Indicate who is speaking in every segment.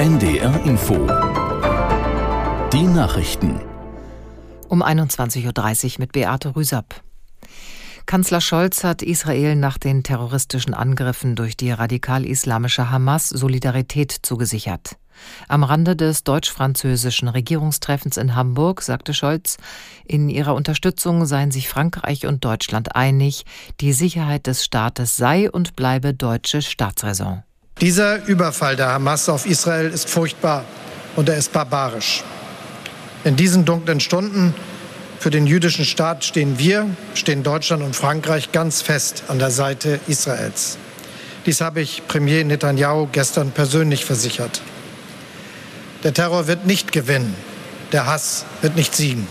Speaker 1: NDR Info. Die Nachrichten.
Speaker 2: Um 21.30 Uhr mit Beate Rüsapp. Kanzler Scholz hat Israel nach den terroristischen Angriffen durch die radikal-islamische Hamas Solidarität zugesichert. Am Rande des deutsch-französischen Regierungstreffens in Hamburg sagte Scholz, in ihrer Unterstützung seien sich Frankreich und Deutschland einig, die Sicherheit des Staates sei und bleibe deutsche Staatsräson.
Speaker 3: Dieser Überfall der Hamas auf Israel ist furchtbar und er ist barbarisch. In diesen dunklen Stunden für den jüdischen Staat stehen wir, stehen Deutschland und Frankreich ganz fest an der Seite Israels. Dies habe ich Premier Netanyahu gestern persönlich versichert. Der Terror wird nicht gewinnen. Der Hass wird nicht siegen.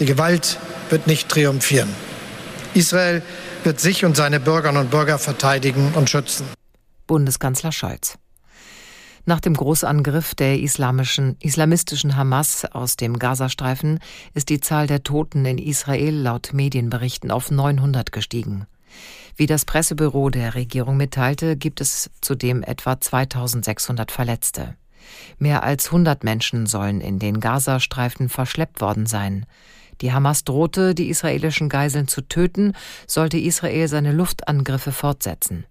Speaker 3: Die Gewalt wird nicht triumphieren. Israel wird sich und seine Bürgerinnen und Bürger verteidigen und schützen.
Speaker 2: Bundeskanzler Scholz. Nach dem Großangriff der islamischen, islamistischen Hamas aus dem Gazastreifen ist die Zahl der Toten in Israel laut Medienberichten auf 900 gestiegen. Wie das Pressebüro der Regierung mitteilte, gibt es zudem etwa 2600 Verletzte. Mehr als 100 Menschen sollen in den Gazastreifen verschleppt worden sein. Die Hamas drohte, die israelischen Geiseln zu töten, sollte Israel seine Luftangriffe fortsetzen.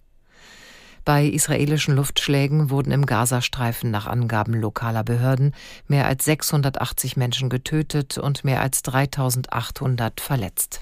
Speaker 2: Bei israelischen Luftschlägen wurden im Gazastreifen nach Angaben lokaler Behörden mehr als 680 Menschen getötet und mehr als 3800 verletzt.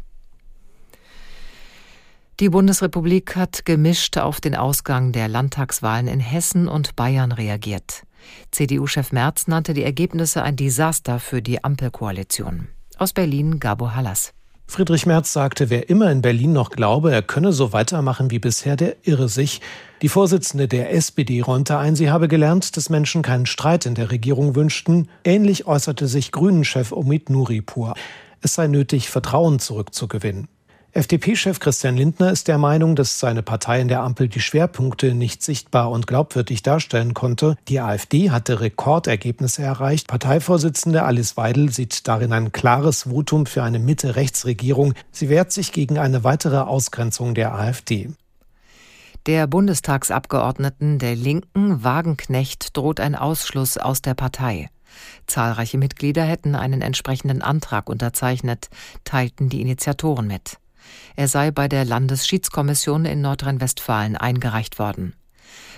Speaker 2: Die Bundesrepublik hat gemischt auf den Ausgang der Landtagswahlen in Hessen und Bayern reagiert. CDU-Chef Merz nannte die Ergebnisse ein Desaster für die Ampelkoalition. Aus Berlin Gabo Hallas.
Speaker 4: Friedrich Merz sagte, wer immer in Berlin noch glaube, er könne so weitermachen wie bisher, der irre sich. Die Vorsitzende der SPD räumte ein, sie habe gelernt, dass Menschen keinen Streit in der Regierung wünschten. Ähnlich äußerte sich Grünen-Chef Omid Nuripur. Es sei nötig, Vertrauen zurückzugewinnen. FDP-Chef Christian Lindner ist der Meinung, dass seine Partei in der Ampel die Schwerpunkte nicht sichtbar und glaubwürdig darstellen konnte. Die AfD hatte Rekordergebnisse erreicht. Parteivorsitzende Alice Weidel sieht darin ein klares Votum für eine Mitte-Rechts-Regierung. Sie wehrt sich gegen eine weitere Ausgrenzung der AfD.
Speaker 2: Der Bundestagsabgeordneten der Linken Wagenknecht droht ein Ausschluss aus der Partei. Zahlreiche Mitglieder hätten einen entsprechenden Antrag unterzeichnet, teilten die Initiatoren mit. Er sei bei der Landesschiedskommission in Nordrhein-Westfalen eingereicht worden.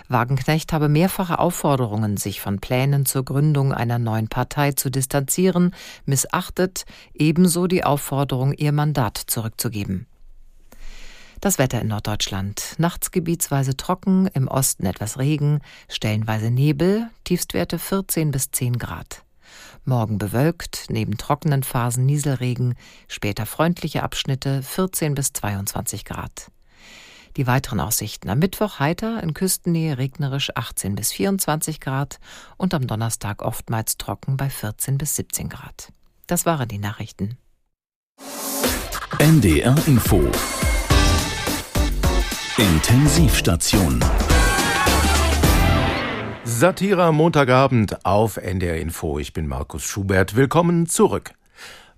Speaker 2: Wagenknecht habe mehrfache Aufforderungen, sich von Plänen zur Gründung einer neuen Partei zu distanzieren, missachtet, ebenso die Aufforderung, ihr Mandat zurückzugeben. Das Wetter in Norddeutschland. Nachts gebietsweise trocken, im Osten etwas Regen, stellenweise Nebel, Tiefstwerte 14 bis 10 Grad. Morgen bewölkt, neben trockenen Phasen Nieselregen, später freundliche Abschnitte 14 bis 22 Grad. Die weiteren Aussichten am Mittwoch heiter, in Küstennähe regnerisch 18 bis 24 Grad und am Donnerstag oftmals trocken bei 14 bis 17 Grad. Das waren die Nachrichten.
Speaker 1: NDR Info Intensivstation
Speaker 5: Satira Montagabend auf NDR Info. Ich bin Markus Schubert. Willkommen zurück.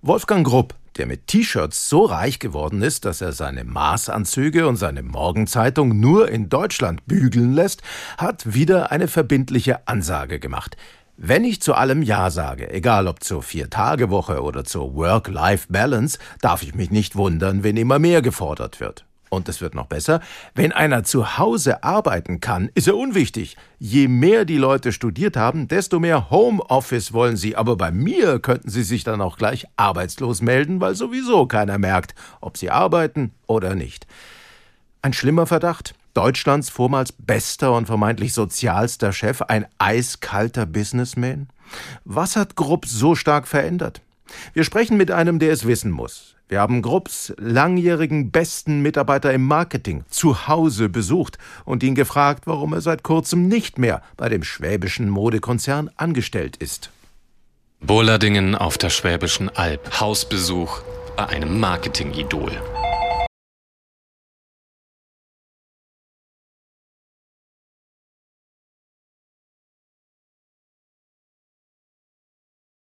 Speaker 5: Wolfgang Grupp, der mit T-Shirts so reich geworden ist, dass er seine Maßanzüge und seine Morgenzeitung nur in Deutschland bügeln lässt, hat wieder eine verbindliche Ansage gemacht. Wenn ich zu allem Ja sage, egal ob zur Vier-Tage-Woche oder zur Work-Life-Balance, darf ich mich nicht wundern, wenn immer mehr gefordert wird. Und es wird noch besser, wenn einer zu Hause arbeiten kann, ist er unwichtig. Je mehr die Leute studiert haben, desto mehr Homeoffice wollen sie. Aber bei mir könnten sie sich dann auch gleich arbeitslos melden, weil sowieso keiner merkt, ob sie arbeiten oder nicht. Ein schlimmer Verdacht. Deutschlands vormals bester und vermeintlich sozialster Chef, ein eiskalter Businessman? Was hat Grupp so stark verändert? Wir sprechen mit einem, der es wissen muss. Wir haben Grupps langjährigen besten Mitarbeiter im Marketing zu Hause besucht und ihn gefragt, warum er seit kurzem nicht mehr bei dem schwäbischen Modekonzern angestellt ist.
Speaker 6: Bohlardingen auf der Schwäbischen Alb. Hausbesuch bei einem Marketing-Idol.